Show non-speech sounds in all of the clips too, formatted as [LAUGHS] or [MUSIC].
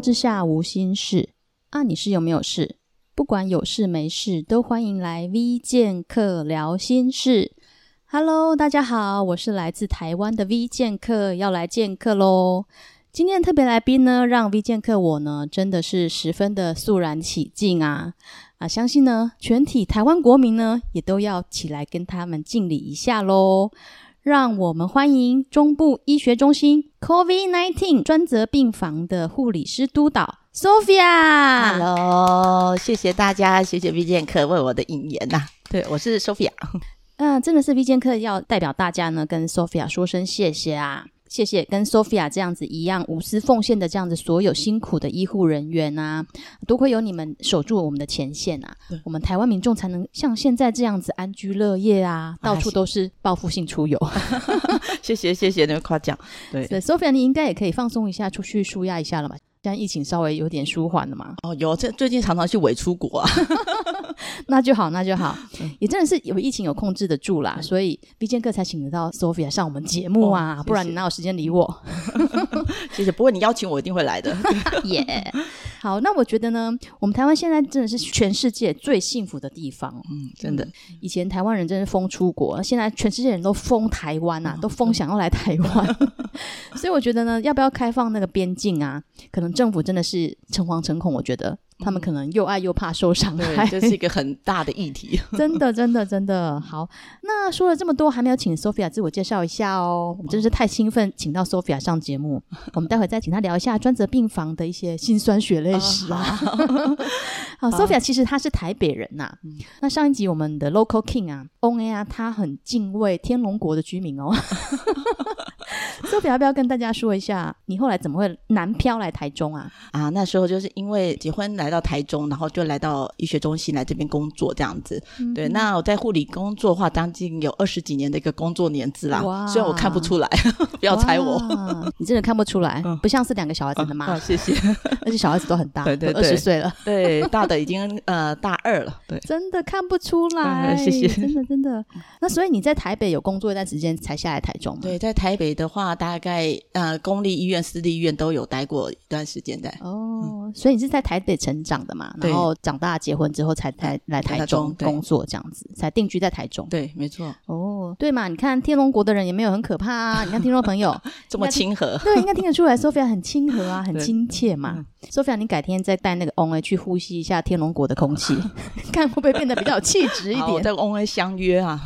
之下无心事啊，你是有没有事？不管有事没事，都欢迎来 V 剑客聊心事。Hello，大家好，我是来自台湾的 V 剑客，要来见客喽。今天特别来宾呢，让 V 剑客我呢真的是十分的肃然起敬啊啊！相信呢，全体台湾国民呢也都要起来跟他们敬礼一下喽。让我们欢迎中部医学中心 COVID-19 专责病房的护理师督导 Sophia。Hello，谢谢大家，谢谢 V 剑客为我的引言呐、啊。对，我是 Sophia。嗯、呃，真的是 V 剑客要代表大家呢，跟 Sophia 说声谢谢啊。谢谢跟 Sophia 这样子一样无私奉献的这样子所有辛苦的医护人员啊，多亏有你们守住我们的前线啊，我们台湾民众才能像现在这样子安居乐业啊，到处都是报复性出游。谢谢 [LAUGHS] 谢谢那个夸奖。对，对，Sophia 你应该也可以放松一下，出去舒压一下了嘛。现在疫情稍微有点舒缓了嘛？哦，有，这最近常常去伪出国啊。[LAUGHS] 那就好，那就好，[LAUGHS] 也真的是有疫情有控制得住啦，所以 V 剑客才请得到 Sophia 上我们节目啊，不然你哪有时间理我？[LAUGHS] 谢谢，不过你邀请我一定会来的。耶，yeah. 好，那我觉得呢，我们台湾现在真的是全世界最幸福的地方。嗯，真的，以前台湾人真是疯出国，现在全世界人都疯台湾啊，都疯想要来台湾。所以我觉得呢，要不要开放那个边境啊？可能政府真的是诚惶诚恐，我觉得。他们可能又爱又怕受伤害，这是一个很大的议题。[LAUGHS] 真的，真的，真的好。那说了这么多，还没有请 Sophia 自我介绍一下哦。我们真是太兴奋，请到 Sophia 上节目。[LAUGHS] 我们待会再请她聊一下专责病房的一些辛酸血泪史啊。[LAUGHS] 好，Sophia 其实她是台北人呐、啊。那上一集我们的 Local King 啊，On Air 啊，他很敬畏天龙国的居民哦。Sophia 要不要跟大家说一下，你后来怎么会南漂来台中啊？啊，那时候就是因为结婚来到台中，然后就来到医学中心来这边工作这样子。嗯、对，那我在护理工作的话，将近有二十几年的一个工作年资啦。哇，虽然我看不出来，[LAUGHS] 不要猜我。[LAUGHS] 你真的看不出来，嗯、不像是两个小孩子的妈、啊啊。谢谢，[LAUGHS] 而且小孩子都很大，对对对，二十岁了。对，大的已经呃大二了。对，真的看不出来。谢谢，真的真的。那所以你在台北有工作一段时间才下来台中吗？对，在台北的话。大概呃，公立医院、私立医院都有待过一段时间的哦。嗯、所以你是在台北成长的嘛？然后长大结婚之后才才来台中工作这样子，才定居在台中。对，没错。哦，对嘛？你看天龙国的人也没有很可怕啊。你看听众朋友 [LAUGHS] 这么亲和，对，应该听得出来，Sophia 很亲和啊，[LAUGHS] 很亲切嘛。Sophia，你改天再带那个 On A 去呼吸一下天龙国的空气，[LAUGHS] [LAUGHS] 看会不会变得比较有气质一点。我在 On A 相约啊。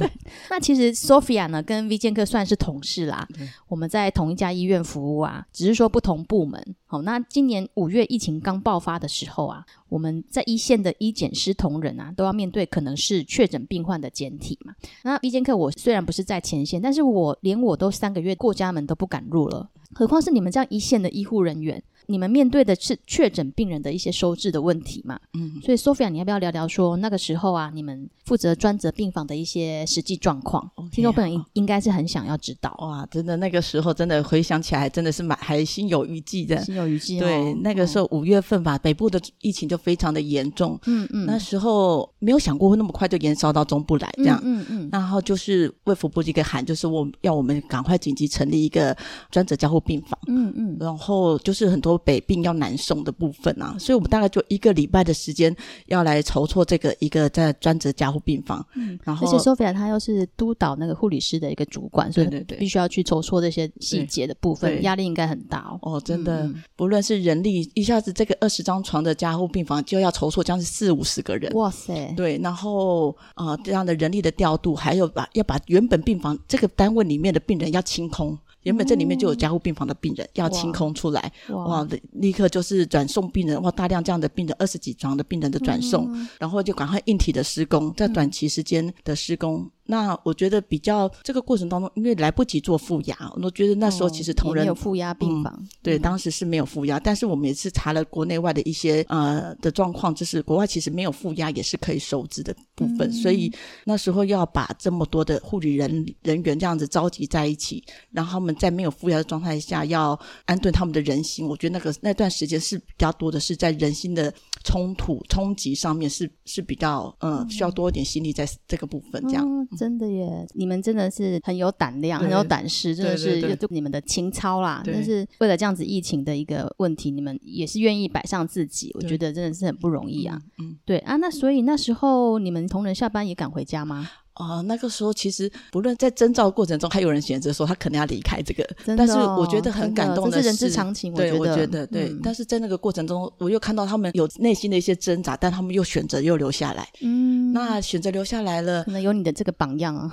那其实 Sophia 呢，跟 V 剑客算是同事啦。我们在同一家医院服务啊，只是说不同部门。好，那今年五月疫情刚爆发的时候啊，我们在一线的医检师同仁啊，都要面对可能是确诊病患的检体嘛。那 V 剑客我虽然不是在前线，但是我连我都三个月过家门都不敢入了，何况是你们这样一线的医护人员。你们面对的是确诊病人的一些收治的问题嘛？嗯，所以 Sophia，你要不要聊聊说那个时候啊，你们负责专责病房的一些实际状况？听众朋友应应该是很想要知道。哇，真的那个时候真的回想起来，真的是蛮还心有余悸的。心有余悸。对，那个时候五月份吧，北部的疫情就非常的严重。嗯嗯。那时候没有想过会那么快就延烧到中部来这样。嗯嗯。然后就是卫福部一个喊，就是我要我们赶快紧急成立一个专责加护病房。嗯嗯。然后就是很多。北病要南送的部分啊，所以我们大概就一个礼拜的时间要来筹措这个一个在专职加护病房。嗯，然后而且 Sophia 她又是督导那个护理师的一个主管，所以必须要去筹措这些细节的部分，压力应该很大哦。哦，真的，嗯、不论是人力，一下子这个二十张床的加护病房就要筹措将近四五十个人。哇塞，对，然后啊、呃，这样的人力的调度，还有把要把原本病房这个单位里面的病人要清空。原本这里面就有加护病房的病人，要清空出来，哇，哇，立刻就是转送病人，哇，大量这样的病人，二十几床的病人的转送，嗯、然后就赶快硬体的施工，在短期时间的施工。嗯那我觉得比较这个过程当中，因为来不及做负压，我觉得那时候其实同仁、哦、没有负压病房，嗯、对，当时是没有负压。但是我们也是查了国内外的一些呃的状况，就是国外其实没有负压也是可以收治的部分。嗯、所以那时候要把这么多的护理人人员这样子召集在一起，然后他们在没有负压的状态下要安顿他们的人心，我觉得那个那段时间是比较多的是在人心的冲突冲击上面是是比较嗯需要多一点心力在这个部分这样。哦、真的耶，你们真的是很有胆量，很有胆识，真的是就你们的情操啦。但是为了这样子疫情的一个问题，你们也是愿意摆上自己，我觉得真的是很不容易啊。嗯，对啊，那所以那时候你们同仁下班也赶回家吗？啊、呃，那个时候其实不论在征召过程中，还有人选择说他可能要离开这个，哦、但是我觉得很感动的是，人之常情。对，我觉得，我觉得对、嗯。但是在那个过程中，我又看到他们有内心的一些挣扎，但他们又选择又留下来。嗯，那选择留下来了，可能有你的这个榜样啊。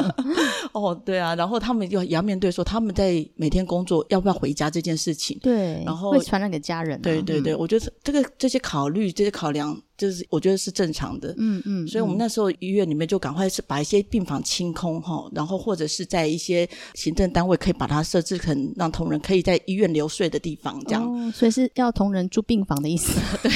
[LAUGHS] 哦，对啊，然后他们又也要面对说他们在每天工作要不要回家这件事情。对，然后会传染给家人、啊。对对对，我觉得这个这些考虑、这些考量。就是我觉得是正常的，嗯嗯，所以我们那时候医院里面就赶快是把一些病房清空哈，然后或者是在一些行政单位可以把它设置成让同仁可以在医院留睡的地方，这样，哦，所以是要同仁住病房的意思，[LAUGHS] 对。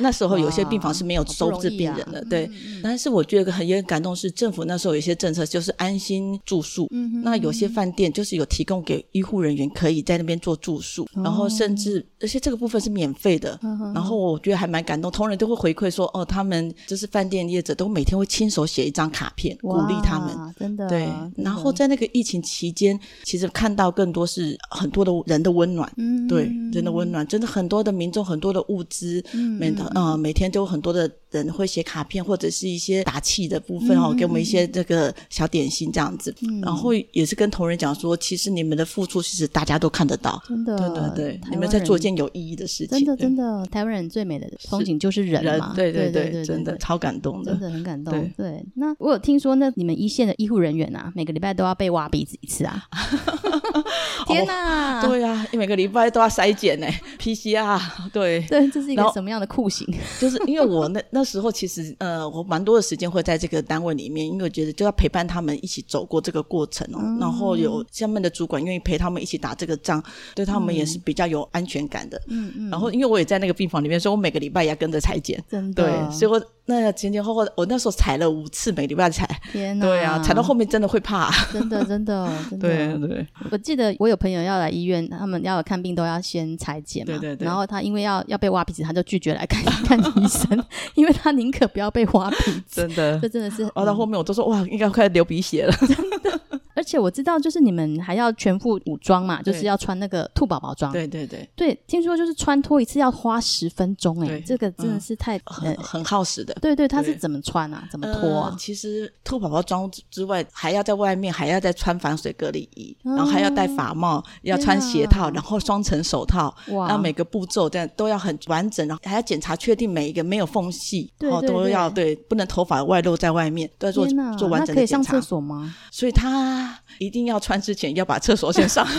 那时候有些病房是没有收治病人的，啊、对、嗯。但是我觉得很也很感动，是政府那时候有一些政策，就是安心住宿。嗯、那有些饭店就是有提供给医护人员可以在那边做住宿，嗯、然后甚至而且这个部分是免费的、嗯。然后我觉得还蛮感动，同仁都会回馈说，哦，他们就是饭店业者都每天会亲手写一张卡片鼓励他们，真的。对。然后在那个疫情期间，其实看到更多是很多的人的温暖，嗯，对，人的温暖，真的很多的民众，很多的物资，嗯。嗯、每天都有很多的人会写卡片，或者是一些打气的部分哦、嗯，给我们一些这个小点心这样子。嗯、然后也是跟同仁讲说，其实你们的付出，其实大家都看得到。真的，对对对，你们在做一件有意义的事情。真的真的，台湾人最美的风景就是人嘛。对对对真的超感动的，真的很感动。对，对那我有听说，那你们一线的医护人员啊，每个礼拜都要被挖鼻子一次啊。[LAUGHS] 天哪！哦、对呀、啊，每个礼拜都要筛检呢，PCR。对对，这是一个什么样的酷刑？[LAUGHS] 就是因为我那那时候其实呃，我蛮多的时间会在这个单位里面，因为我觉得就要陪伴他们一起走过这个过程哦。嗯、然后有下面的主管愿意陪他们一起打这个仗，对他们也是比较有安全感的。嗯嗯。然后因为我也在那个病房里面，所以我每个礼拜也要跟着裁剪。真的。对，所以我那前前后后，我那时候踩了五次，每个礼拜踩。天哪！对啊，踩到后面真的会怕。真的真的真的。对对。我记得我有朋友要来医院，他们要看病都要先裁剪嘛。对对对。然后他因为要要被挖鼻子，他就拒绝来看看医生，因为他宁可不要被挖鼻子。真的，这真的是。挖，到后面我都说哇，应该快流鼻血了。真的。而且我知道，就是你们还要全副武装嘛，就是要穿那个兔宝宝装。对对对。对，听说就是穿脱一次要花十分钟，哎，这个真的是太、嗯、很很耗时的。对对，他是怎么穿啊？怎么脱啊？呃、其实兔宝宝装之外，还要在外面还要再穿防水隔离衣，然后还要戴发帽，要穿鞋套，然后双层手套。哇！然后每个步骤这样都要很完整，然后还要检查确定每一个没有缝隙，对对对，都要对，不能头发外露在外面，都要做做完整的检查。那可以上厕所吗？所以他一定要穿之前要把厕所先上。[LAUGHS]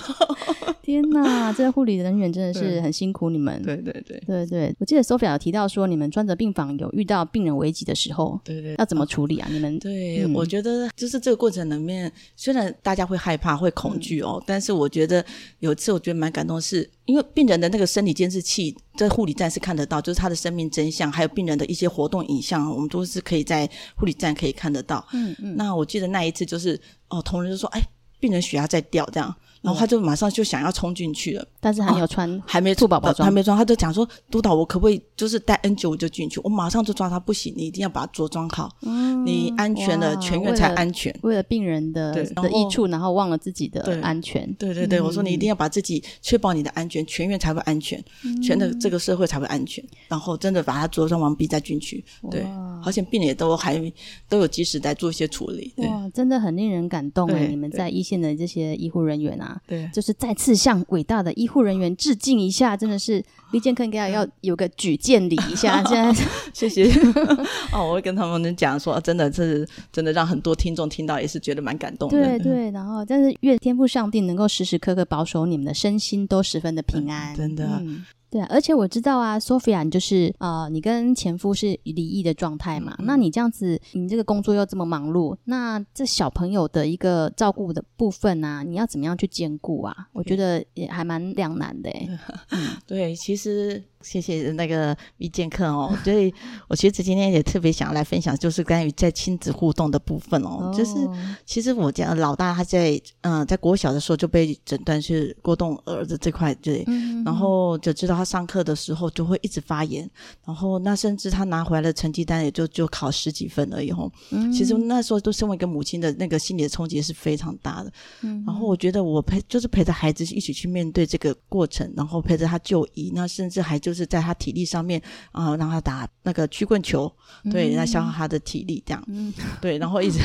天呐，这个护理人员真的是很辛苦你们。对对对对对，我记得 Sophia 有提到说，你们专责病房有遇到病人危急的时候，对对，要怎么处理啊？你们对、嗯，我觉得就是这个过程里面，虽然大家会害怕、会恐惧哦、嗯，但是我觉得有一次我觉得蛮感动的是，因为病人的那个生理监视器在护理站是看得到，就是他的生命真相，还有病人的一些活动影像，我们都是可以在护理站可以看得到。嗯嗯，那我记得那一次就是哦，同仁就说，哎，病人血压在掉，这样。然后他就马上就想要冲进去了，但是还没有穿、哦，还没兔宝宝装，还没装，他就讲说：“督导，我可不可以就是带 N 九五就进去？”我马上就抓他，不行，你一定要把它着装好，嗯，你安全了，全院才安全。为了病人的的益处，然后忘了自己的安全。对对对，嗯、我说你一定要把自己确保你的安全，全院才会安全，嗯、全的这个社会才会安全。然后真的把他着装完毕再进去，对，而且病人也都还都有及时在做一些处理。哇，真的很令人感动哎！你们在一线的这些医护人员啊，对，就是。再次向伟大的医护人员致敬一下，真的是李健科应该要有个举荐礼一下。现在 [LAUGHS] 谢谢哦，我会跟他们讲说，真的是真的让很多听众听到也是觉得蛮感动的。对对，然后但是愿天父上帝能够时时刻刻保守你们的身心都十分的平安，真的。嗯对啊，而且我知道啊，Sophia，你就是呃，你跟前夫是离异的状态嘛？嗯、那你这样子，你这个工作又这么忙碌，那这小朋友的一个照顾的部分啊，你要怎么样去兼顾啊？我觉得也还蛮两难的。[LAUGHS] 嗯，对，其实是谢谢那个遇见客哦，[LAUGHS] 所以我其实今天也特别想要来分享，就是关于在亲子互动的部分哦。哦就是其实我家老大他在嗯在国小的时候就被诊断是过动儿子这块对，嗯、然后就知道他上课的时候就会一直发言，然后那甚至他拿回来的成绩单也就就考十几分而已哦。嗯、其实那时候都身为一个母亲的那个心理的冲击是非常大的。嗯、然后我觉得我陪就是陪着孩子一起去面对这个过程，然后陪着他就医，那甚至还就。就是在他体力上面啊、呃，让他打那个曲棍球，对，来消耗他的体力，这样，嗯、[LAUGHS] 对，然后一直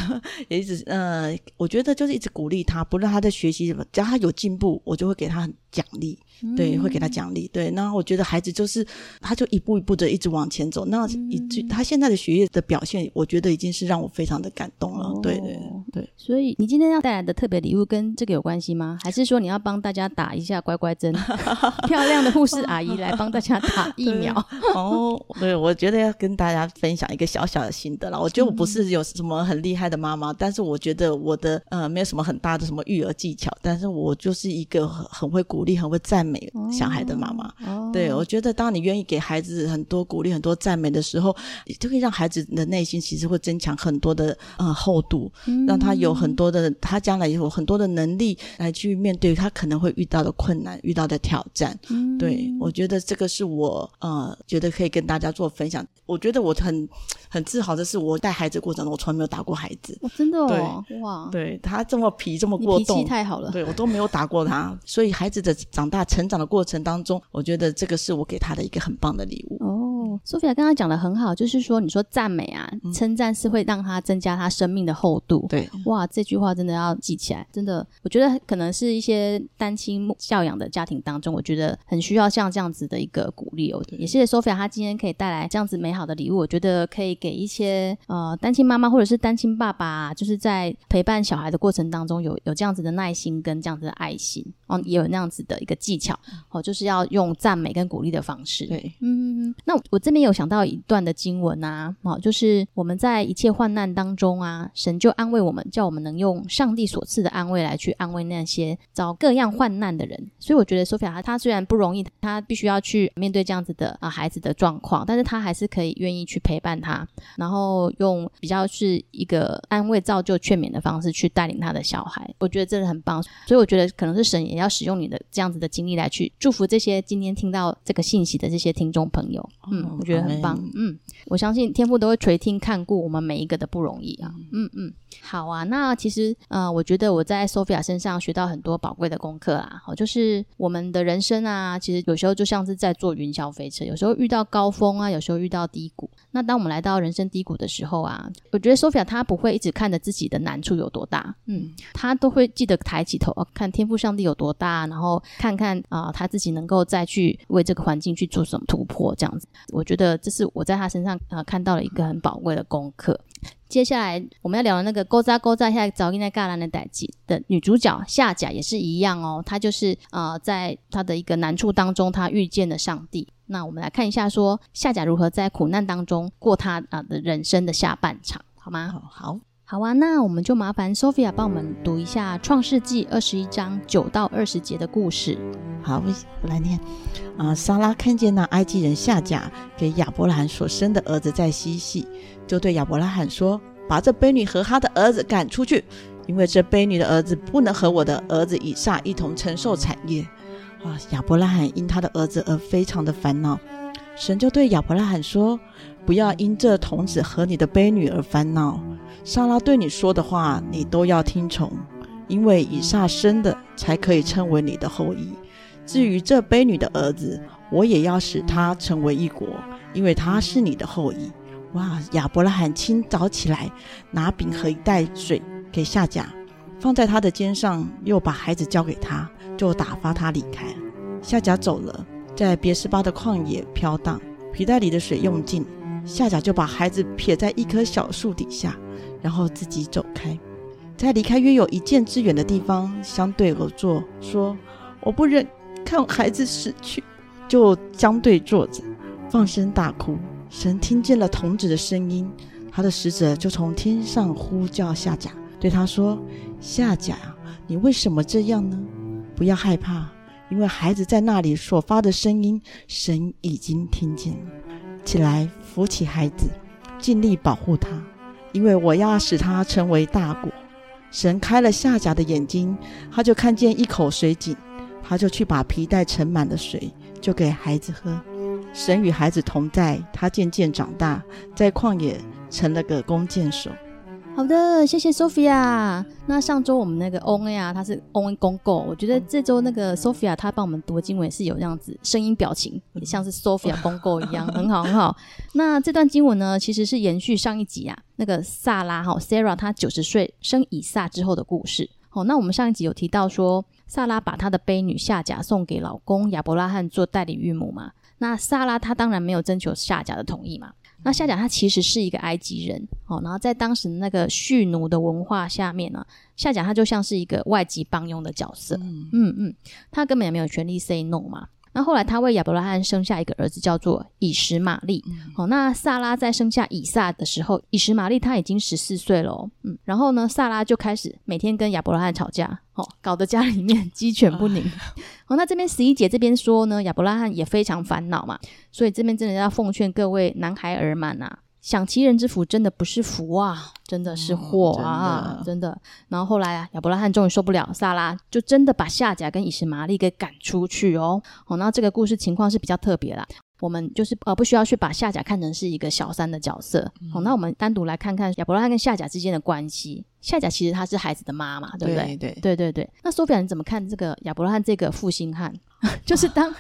也一直呃，我觉得就是一直鼓励他，不论他在学习什么，只要他有进步，我就会给他奖励。对，会给他奖励。对，那我觉得孩子就是，他就一步一步的一直往前走。那一直他现在的学业的表现，我觉得已经是让我非常的感动了。哦、对对对。所以你今天要带来的特别礼物跟这个有关系吗？还是说你要帮大家打一下乖乖针？[LAUGHS] 漂亮的护士阿姨来帮大家打疫苗。哦，对，我觉得要跟大家分享一个小小的心得了。我觉得我不是有什么很厉害的妈妈，但是我觉得我的呃没有什么很大的什么育儿技巧，但是我就是一个很很会鼓励、很会赞。美小孩的妈妈，哦、对，我觉得当你愿意给孩子很多鼓励、很多赞美的时候，就可以让孩子的内心其实会增强很多的呃厚度，嗯、让他有很多的，他将来有很多的能力来去面对他可能会遇到的困难、遇到的挑战。嗯、对，我觉得这个是我呃觉得可以跟大家做分享。我觉得我很很自豪的是，我带孩子过程中我从来没有打过孩子。哦、真的哦，哇，对他这么皮这么过动，脾气太好了。对我都没有打过他，所以孩子的长大成长的过程当中，我觉得这个是我给他的一个很棒的礼物。哦，Sophia 刚刚讲的很好，就是说你说赞美啊，称赞是会让他增加他生命的厚度。对，哇，这句话真的要记起来，真的，我觉得可能是一些单亲教养的家庭当中，我觉得很需要像这样子的一个鼓励哦。对也谢谢 Sophia，她今天可以带来这样子美好的礼物，我觉得可以给一些呃单亲妈妈或者是单亲爸爸啊，就是在陪伴小孩的过程当中有有这样子的耐心跟这样子的爱心哦，也有那样子的一个技巧。哦，就是要用赞美跟鼓励的方式。对，嗯，那我这边有想到一段的经文啊，哦，就是我们在一切患难当中啊，神就安慰我们，叫我们能用上帝所赐的安慰来去安慰那些遭各样患难的人。所以我觉得 Sophia 她她虽然不容易，她必须要去面对这样子的啊孩子的状况，但是她还是可以愿意去陪伴他，然后用比较是一个安慰、造就、劝勉的方式去带领他的小孩。我觉得真的很棒，所以我觉得可能是神也要使用你的这样子的经历来去。祝福这些今天听到这个信息的这些听众朋友，嗯，我觉得很棒，嗯，我相信天父都会垂听看顾我们每一个的不容易啊，嗯。嗯，好啊，那其实，呃，我觉得我在 Sophia 身上学到很多宝贵的功课啊，好，就是我们的人生啊，其实有时候就像是在坐云霄飞车，有时候遇到高峰啊，有时候遇到低谷。那当我们来到人生低谷的时候啊，我觉得 Sophia 她不会一直看着自己的难处有多大，嗯，她都会记得抬起头，看天赋上帝有多大，然后看看啊，她、呃、自己能够再去为这个环境去做什么突破，这样子。我觉得这是我在他身上啊、呃、看到了一个很宝贵的功课。接下来我们要聊的那个勾扎勾扎下早应该嘎兰的代际的女主角夏甲也是一样哦，她就是啊在她的一个难处当中，她遇见了上帝。那我们来看一下，说夏甲如何在苦难当中过她啊的人生的下半场，好吗？好，好啊。那我们就麻烦 Sophia 帮我们读一下《创世纪》二十一章九到二十节的故事。好，我来念。啊、莎，拉看见那埃及人下甲给亚伯拉罕所生的儿子在嬉戏，就对亚伯拉罕说：“把这婢女和她的儿子赶出去，因为这婢女的儿子不能和我的儿子以撒一同承受产业。”啊，亚伯拉罕因他的儿子而非常的烦恼。神就对亚伯拉罕说：“不要因这童子和你的婢女而烦恼。莎拉对你说的话，你都要听从，因为以撒生的才可以称为你的后裔。至于这婢女的儿子，我也要使他成为一国，因为他是你的后裔。”哇！亚伯拉罕清早起来，拿饼和一袋水给夏甲，放在他的肩上，又把孩子交给他。就打发他离开。夏甲走了，在别斯巴的旷野飘荡，皮袋里的水用尽，夏甲就把孩子撇在一棵小树底下，然后自己走开，在离开约有一箭之远的地方相对而坐，说：“我不忍看孩子死去。”就相对坐着，放声大哭。神听见了童子的声音，他的使者就从天上呼叫夏甲，对他说：“夏甲，你为什么这样呢？”不要害怕，因为孩子在那里所发的声音，神已经听见了。起来，扶起孩子，尽力保护他，因为我要使他成为大国。神开了夏甲的眼睛，他就看见一口水井，他就去把皮带盛满了水，就给孩子喝。神与孩子同在，他渐渐长大，在旷野成了个弓箭手。好的，谢谢 Sophia。那上周我们那个 Ona 啊，他是 On 公购，我觉得这周那个 Sophia 他帮我们读经文是有这样子声音表情，也像是 Sophia 公购一样，很好很好。[LAUGHS] 那这段经文呢，其实是延续上一集啊，那个萨拉哈 Sarah 她九十岁生以撒之后的故事。好，那我们上一集有提到说，萨拉把她的婢女夏甲送给老公亚伯拉罕做代理孕母嘛，那萨拉她当然没有征求夏甲的同意嘛。那夏甲他其实是一个埃及人哦，然后在当时那个蓄奴的文化下面呢，夏甲他就像是一个外籍帮佣的角色，嗯嗯嗯，他根本也没有权利 say no 嘛。那后来他为亚伯拉罕生下一个儿子，叫做以实玛利。好、哦，那萨拉在生下以撒的时候，以实玛利他已经十四岁了、哦。嗯，然后呢，萨拉就开始每天跟亚伯拉罕吵架，哦，搞得家里面鸡犬不宁。[LAUGHS] 哦，那这边十一姐这边说呢，亚伯拉罕也非常烦恼嘛，所以这边真的要奉劝各位男孩儿们啊。享其人之福，真的不是福啊，真的是祸啊，哦、真的，真的。然后后来啊，亚伯拉罕终于受不了，萨拉就真的把夏甲跟以实玛利给赶出去哦。哦，那这个故事情况是比较特别啦。我们就是呃，不需要去把夏甲看成是一个小三的角色。好、嗯哦，那我们单独来看看亚伯拉罕跟夏甲之间的关系。夏甲其实她是孩子的妈妈，对不对？对对对对对。那 Sophia 你怎么看这个亚伯拉罕这个负心汉？[LAUGHS] 就是当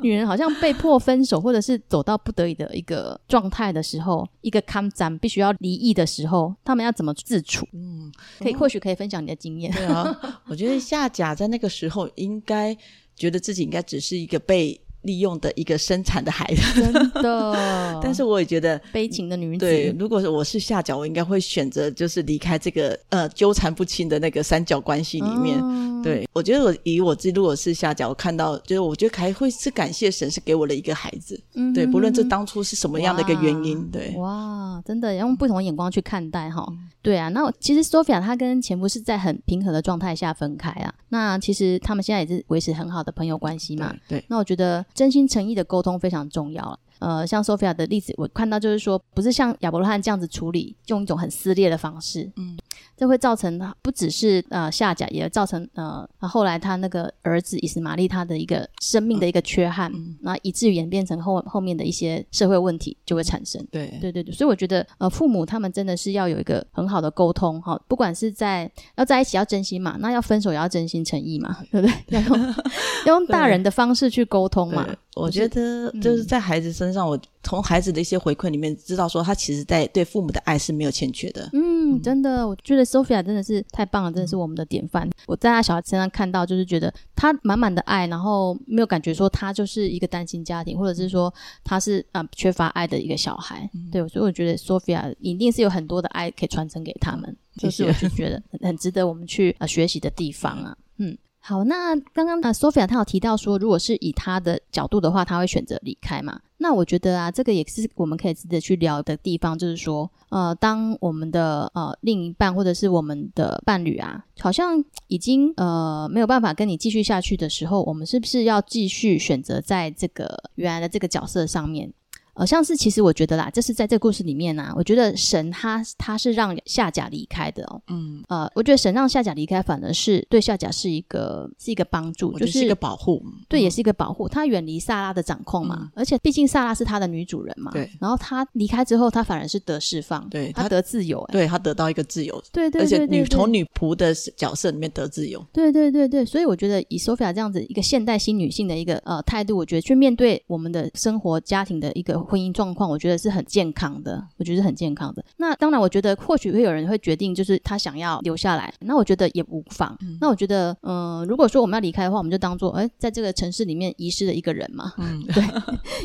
女人好像被迫分手，或者是走到不得已的一个状态的时候，一个康展必须要离异的时候，他们要怎么自处？嗯，可以，或许可以分享你的经验。对啊，我觉得夏甲在那个时候应该觉得自己应该只是一个被。利用的一个生产的孩子，真的。[LAUGHS] 但是我也觉得悲情的女子。对，如果我是下脚，我应该会选择就是离开这个呃纠缠不清的那个三角关系里面。哦、对，我觉得我以我自己如果是下脚，我看到就是我觉得还会是感谢神是给我的一个孩子。对，不论这当初是什么样的一个原因，对。哇，真的要用不同的眼光去看待哈。嗯、对啊，那其实 Sophia 她跟前夫是在很平和的状态下分开啊。那其实他们现在也是维持很好的朋友关系嘛。对。对，那我觉得。真心诚意的沟通非常重要。呃，像 Sophia 的例子，我看到就是说，不是像亚伯拉罕这样子处理，用一种很撕裂的方式，嗯，这会造成不只是呃下甲，也造成呃后来他那个儿子以斯玛利他的一个生命的一个缺憾，那、嗯、以至于演变成后后面的一些社会问题就会产生。对，对对对，所以我觉得呃父母他们真的是要有一个很好的沟通哈，不管是在要在一起要真心嘛，那要分手也要真心诚意嘛，对。不对？要用要 [LAUGHS] 用大人的方式去沟通嘛。我觉得就是在孩子身上，我从孩子的一些回馈里面知道说，他其实在对父母的爱是没有欠缺的。嗯，真的，我觉得 Sophia 真的是太棒了，真的是我们的典范。我在他小孩身上看到，就是觉得他满满的爱，然后没有感觉说他就是一个单亲家庭，或者是说他是啊、呃、缺乏爱的一个小孩。对，所以我觉得 Sophia 一定是有很多的爱可以传承给他们，就是我就觉得很很值得我们去呃学习的地方啊。嗯。好，那刚刚啊，Sophia 她有提到说，如果是以她的角度的话，她会选择离开嘛？那我觉得啊，这个也是我们可以值得去聊的地方，就是说，呃，当我们的呃另一半或者是我们的伴侣啊，好像已经呃没有办法跟你继续下去的时候，我们是不是要继续选择在这个原来的这个角色上面？呃，像是其实我觉得啦，这是在这个故事里面啊，我觉得神他他是让夏甲离开的哦。嗯。呃，我觉得神让夏甲离开，反而是对夏甲是一个是一个帮助，就是一个保护。对，也是一个保护。他远离萨拉的掌控嘛，嗯、而且毕竟萨拉是他的女主人嘛。对。然后他离开之后，他反而是得释放，对，他得自由。对，他得到一个自由。对对对，对。而且女从女仆的角色里面得自由。对对对对，所以我觉得以 Sophia 这样子一个现代新女性的一个呃态度，我觉得去面对我们的生活家庭的一个婚姻状况，我觉得。是很健康的，我觉得是很健康的。那当然，我觉得或许会有人会决定，就是他想要留下来。那我觉得也无妨。嗯、那我觉得，嗯、呃，如果说我们要离开的话，我们就当做，哎，在这个城市里面遗失了一个人嘛。嗯，[LAUGHS] 对，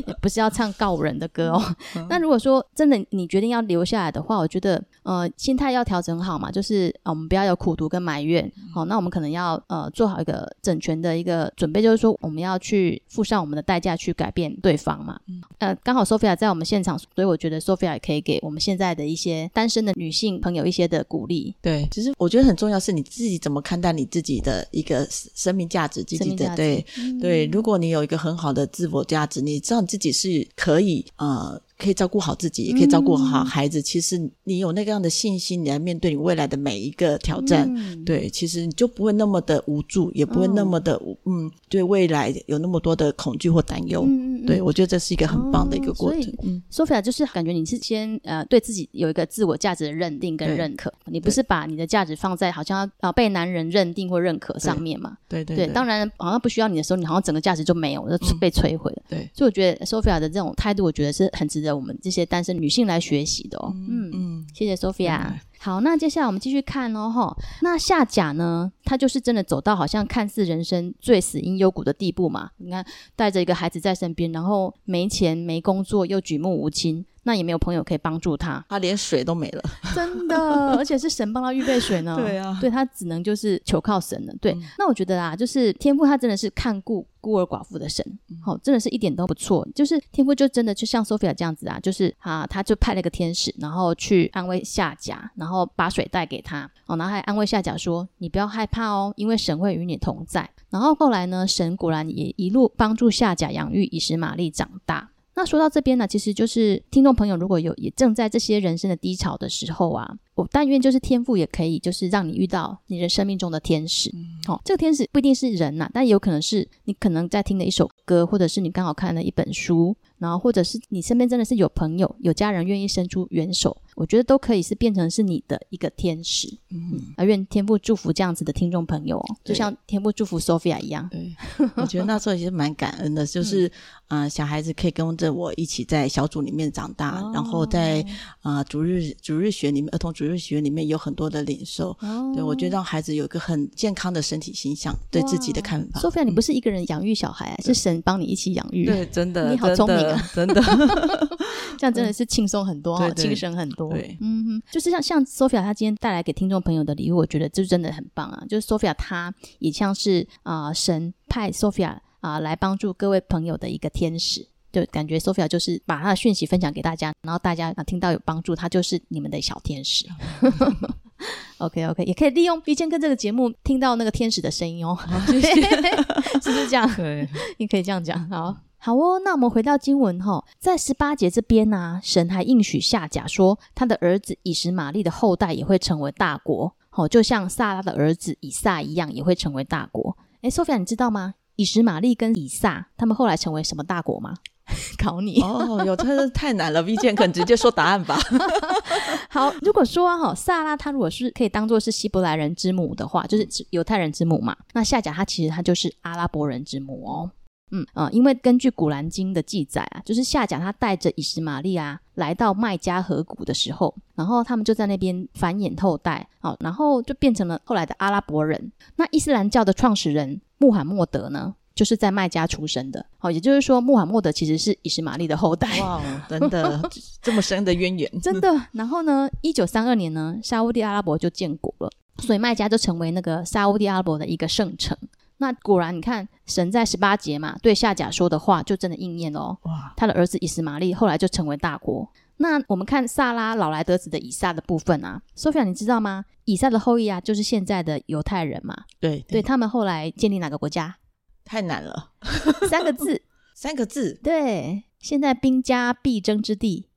也不是要唱告人的歌哦。嗯、那如果说真的你决定要留下来的话，我觉得，呃，心态要调整好嘛，就是呃，我们不要有苦读跟埋怨。好、嗯，那我们可能要呃做好一个整全的一个准备，就是说我们要去付上我们的代价去改变对方嘛。嗯，呃，刚好 Sophia 在我们现场，所以我觉得 Sophia 也可以给我们现在的一些单身的女性朋友一些的鼓励。对，其实我觉得很重要是你自己怎么看待你自己的一个生命价值，自己的对、嗯、对。如果你有一个很好的自我价值，你知道你自己是可以呃。可以照顾好自己，也可以照顾好孩子。嗯、其实你有那个样的信心，你来面对你未来的每一个挑战，嗯、对，其实你就不会那么的无助，也不会那么的、哦、嗯，对未来有那么多的恐惧或担忧。嗯、对，我觉得这是一个很棒的一个过程。哦、所以，Sophia 就是感觉你是先呃对自己有一个自我价值的认定跟认可，你不是把你的价值放在好像要被男人认定或认可上面嘛？对对。当然，好像不需要你的时候，你好像整个价值就没有，就被摧毁了。嗯、对，所以我觉得 Sophia 的这种态度，我觉得是很值得我们这些单身女性来学习的哦，嗯嗯，谢谢 Sophia。嗯、好，那接下来我们继续看哦，哈，那夏甲呢，他就是真的走到好像看似人生最死因幽谷的地步嘛？你看，带着一个孩子在身边，然后没钱、没工作，又举目无亲。那也没有朋友可以帮助他，他连水都没了，[LAUGHS] 真的，而且是神帮他预备水呢。[LAUGHS] 对啊，对他只能就是求靠神了。对，嗯、那我觉得啊，就是天父他真的是看顾孤儿寡妇的神，好、嗯哦，真的是一点都不错。就是天父就真的就像 Sophia 这样子啊，就是啊，他就派了一个天使，然后去安慰夏甲，然后把水带给他，哦，然后还安慰夏甲说：“你不要害怕哦，因为神会与你同在。”然后后来呢，神果然也一路帮助夏甲养育以实玛利长大。那说到这边呢，其实就是听众朋友如果有也正在这些人生的低潮的时候啊，我但愿就是天赋也可以就是让你遇到你的生命中的天使。嗯，好，这个天使不一定是人呐，但也有可能是你可能在听的一首歌，或者是你刚好看了一本书，然后或者是你身边真的是有朋友、有家人愿意伸出援手。我觉得都可以是变成是你的一个天使，嗯，而愿天父祝福这样子的听众朋友哦，就像天父祝福 Sophia 一样。对，[LAUGHS] 我觉得那时候也是蛮感恩的，就是嗯，小孩子可以跟着我一起在小组里面长大，然后在啊主日主日学里面，儿童主日学里面有很多的领受。对，我觉得让孩子有一个很健康的身体形象，对自己的看法。Sophia，你不是一个人养育小孩，是神帮你一起养育。对，真的，你好聪明啊，[LAUGHS] 真的，[LAUGHS] 这样真的是轻松很多，精神很多。对，嗯哼，就是像像 Sophia 她今天带来给听众朋友的礼物，我觉得这真的很棒啊！就是 Sophia 她也像是啊、呃、神派 Sophia 啊、呃、来帮助各位朋友的一个天使，就感觉 Sophia 就是把她的讯息分享给大家，然后大家啊听到有帮助，她就是你们的小天使。[LAUGHS] OK OK，也可以利用遇见跟这个节目听到那个天使的声音哦，谢谢是不是这样？对，你可以这样讲，好。好哦，那我们回到经文哈，在十八节这边呢、啊，神还应许夏甲说，他的儿子以实玛利的后代也会成为大国，好，就像萨拉的儿子以撒一样，也会成为大国。哎，Sophia，你知道吗？以实玛利跟以撒他们后来成为什么大国吗？[LAUGHS] 考你哦，有太太难了，V 健可能直接说答案吧。[LAUGHS] 好，如果说哈，萨拉他如果是可以当做是希伯来人之母的话，就是犹太人之母嘛，那夏甲他其实他就是阿拉伯人之母哦。嗯啊、呃，因为根据《古兰经》的记载啊，就是夏甲他带着以实玛利啊来到麦加河谷的时候，然后他们就在那边繁衍后代，好，然后就变成了后来的阿拉伯人。那伊斯兰教的创始人穆罕默德呢，就是在麦加出生的，好，也就是说穆罕默德其实是以实玛利的后代。哇，[LAUGHS] 真的这么深的渊源，真的。然后呢，一九三二年呢，沙乌地阿拉伯就建国了，所以麦加就成为那个沙乌地阿拉伯的一个圣城。那果然，你看神在十八节嘛，对夏甲说的话就真的应验哦。哇！他的儿子以实玛利后来就成为大国。那我们看萨拉老来得子的以撒的部分啊，Sophia 你知道吗？以撒的后裔啊，就是现在的犹太人嘛。对，对，对他们后来建立哪个国家？太难了，[LAUGHS] 三个字，三个字。对，现在兵家必争之地。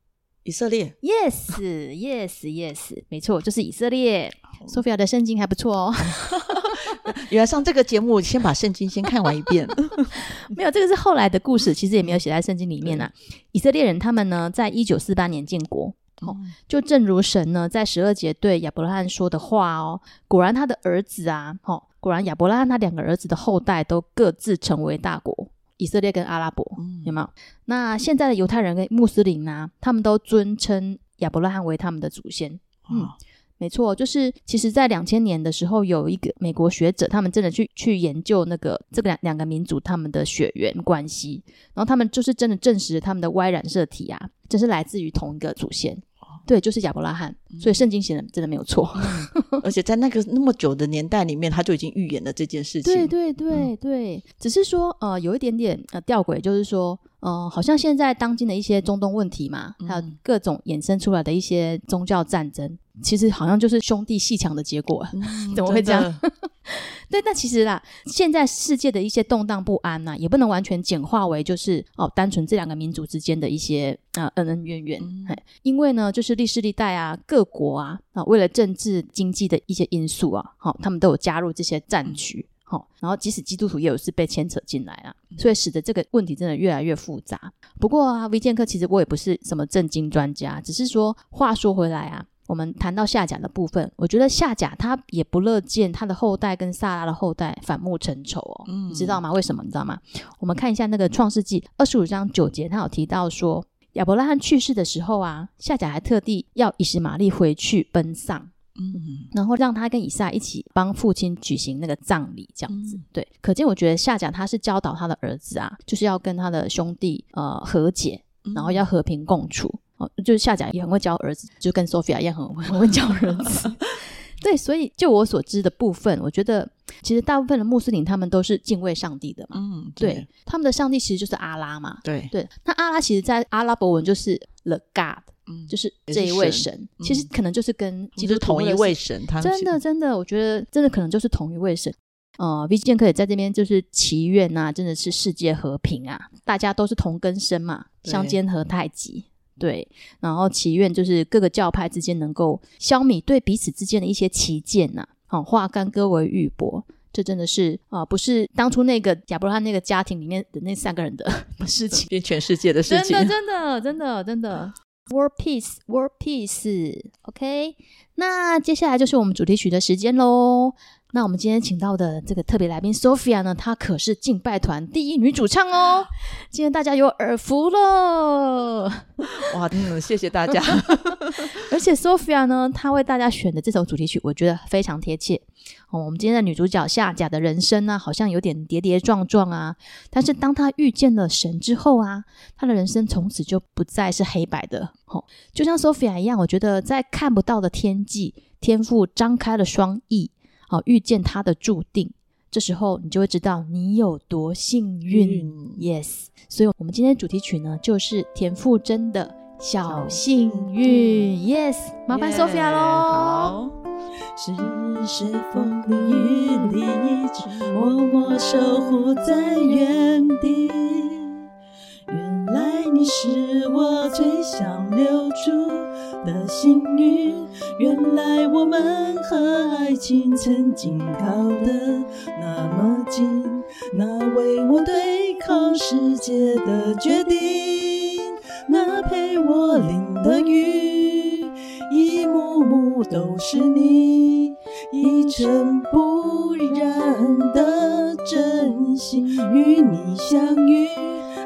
以色列，Yes，Yes，Yes，[LAUGHS] 没错，就是以色列。Sophia 的圣经还不错哦。[LAUGHS] [LAUGHS] 原来上这个节目，先把圣经先看完一遍。[LAUGHS] 没有，这个是后来的故事，其实也没有写在圣经里面啊。以色列人他们呢，在一九四八年建国，哦，就正如神呢在十二节对亚伯拉罕说的话哦，果然他的儿子啊，哦，果然亚伯拉罕他两个儿子的后代都各自成为大国。以色列跟阿拉伯，嗯、有没有？那现在的犹太人跟穆斯林呢、啊？他们都尊称亚伯拉罕为他们的祖先。嗯，哦、没错，就是其实，在两千年的时候，有一个美国学者，他们真的去去研究那个这个两两个民族他们的血缘关系，然后他们就是真的证实了他们的 Y 染色体啊，这、就是来自于同一个祖先。对，就是亚伯拉罕，所以圣经写的真的没有错，嗯、而且在那个那么久的年代里面，他就已经预言了这件事情。对对对对，嗯、只是说呃有一点点呃吊诡，就是说呃，好像现在当今的一些中东问题嘛，还有各种衍生出来的一些宗教战争，嗯、其实好像就是兄弟鬩墙的结果，嗯、[LAUGHS] 怎么会这样？[LAUGHS] 对，那其实啦，现在世界的一些动荡不安呐、啊，也不能完全简化为就是哦，单纯这两个民族之间的一些啊、呃、恩恩怨怨。嗯、因为呢，就是历史历代啊，各国啊啊，为了政治经济的一些因素啊，好、哦，他们都有加入这些战局。嗯好，然后即使基督徒也有是被牵扯进来了，所以使得这个问题真的越来越复杂。不过啊，，V 剑客其实我也不是什么正经专家，只是说话说回来啊，我们谈到夏甲的部分，我觉得夏甲他也不乐见他的后代跟撒拉的后代反目成仇哦，嗯、你知道吗？为什么？你知道吗？我们看一下那个创世纪二十五章九节，他有提到说亚伯拉罕去世的时候啊，夏甲还特地要以实玛利回去奔丧。嗯，然后让他跟以撒一起帮父亲举行那个葬礼，这样子，嗯、对，可见我觉得夏甲他是教导他的儿子啊，就是要跟他的兄弟呃和解，然后要和平共处。哦、嗯，就是夏甲也很会教儿子，就跟 Sophia 一样很会很会教儿子。[LAUGHS] 对，所以就我所知的部分，我觉得其实大部分的穆斯林他们都是敬畏上帝的嘛。嗯，对，对，他们的上帝其实就是阿拉嘛。对对，那阿拉其实在阿拉伯文就是 The God。嗯，就是这一位神，神其实可能就是跟基督徒同一位神，他真的真的，我觉得真的可能就是同一位神。呃，V 健可以在这边就是祈愿呐，真的是世界和平啊，大家都是同根生嘛，相煎何太急，对。然后祈愿就是各个教派之间能够消弭对彼此之间的一些歧见呐，好、呃，化干戈为玉帛，这真的是啊、呃，不是当初那个亚伯拉罕那个家庭里面的那三个人的 [LAUGHS] 事情，变全世界的事情，[LAUGHS] 真的真的真的真的。World Peace, World Peace，OK。那接下来就是我们主题曲的时间喽。那我们今天请到的这个特别来宾 Sophia 呢，她可是敬拜团第一女主唱哦。今天大家有耳福了，[LAUGHS] 哇，嗯，谢谢大家。[LAUGHS] 而且 Sophia 呢，她为大家选的这首主题曲，我觉得非常贴切。哦，我们今天的女主角夏甲的人生呢、啊，好像有点跌跌撞撞啊。但是当她遇见了神之后啊，她的人生从此就不再是黑白的。哦，就像 Sophia 一样，我觉得在看不到的天际，天赋张开了双翼。好，遇见他的注定，这时候你就会知道你有多幸运。嗯、yes，所以我们今天的主题曲呢，就是田馥甄的小幸运。Yes，麻烦 Sophia 喽。好，是谁风里雨里一直默默守护在原地？原来你是我最想留住的幸运。原来我们和爱情曾经靠得那么近，那为我对抗世界的决定，那陪我淋的雨，一幕幕都是你，一尘不染的真心与你相遇。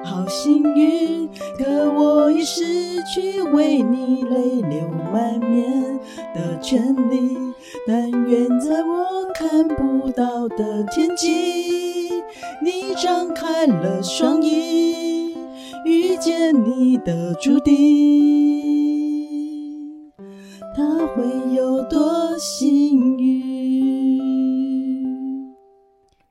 好幸运，可我已失去为你泪流满面的权利。但愿在我看不到的天际，你张开了双翼，遇见你的注定，他会有多幸运？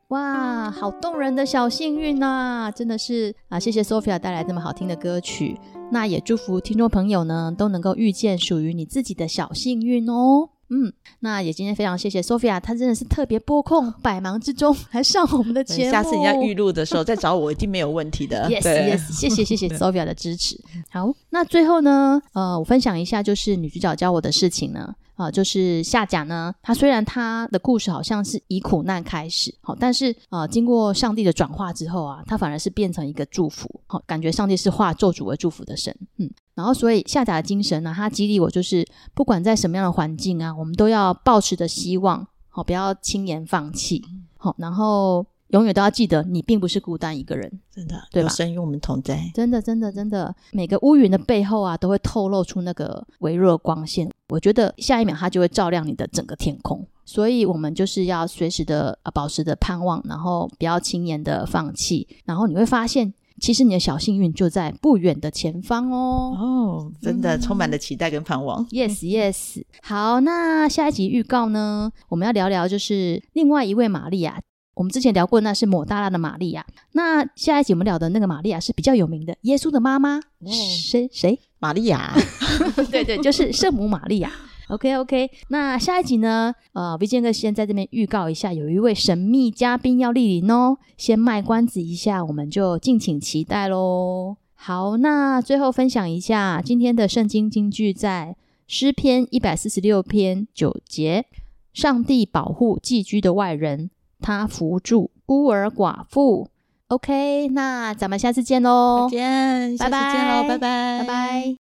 哇，好动人的小幸运呐、啊！真的是啊，谢谢 Sophia 带来这么好听的歌曲。那也祝福听众朋友呢都能够遇见属于你自己的小幸运哦。嗯，那也今天非常谢谢 Sophia，她真的是特别拨空 [LAUGHS] 百忙之中来上我们的节目。下次你要预录的时候再找我，一定没有问题的。[LAUGHS] Yes Yes，谢谢谢谢 [LAUGHS] Sophia 的支持。好，那最后呢，呃，我分享一下就是女主角教我的事情呢。啊、呃，就是夏甲呢，他虽然他的故事好像是以苦难开始，好，但是啊、呃，经过上帝的转化之后啊，他反而是变成一个祝福，好，感觉上帝是化咒诅为祝福的神，嗯，然后所以夏甲的精神呢，它激励我，就是不管在什么样的环境啊，我们都要抱持着希望，好，不要轻言放弃，好，然后。永远都要记得，你并不是孤单一个人，真的，对吧？神与我们同在，真的，真的，真的，每个乌云的背后啊，都会透露出那个微弱光线。我觉得下一秒它就会照亮你的整个天空。所以，我们就是要随时的啊，保持着盼望，然后不要轻言的放弃。然后你会发现，其实你的小幸运就在不远的前方哦。哦，真的充满了期待跟盼望。Yes, yes。好，那下一集预告呢，我们要聊聊就是另外一位玛利亚。我们之前聊过，那是抹大拉的玛利亚。那下一集我们聊的那个玛利亚是比较有名的，耶稣的妈妈，谁谁？玛利亚，[LAUGHS] 对对，就是圣母玛利亚。OK OK，那下一集呢？呃，V 健哥先在这边预告一下，有一位神秘嘉宾要莅临哦，先卖关子一下，我们就敬请期待喽。好，那最后分享一下今天的圣经金句，在诗篇一百四十六篇九节：上帝保护寄居的外人。他扶助孤儿寡妇。OK，那咱们下次见喽！再见，见喽，拜拜，拜拜。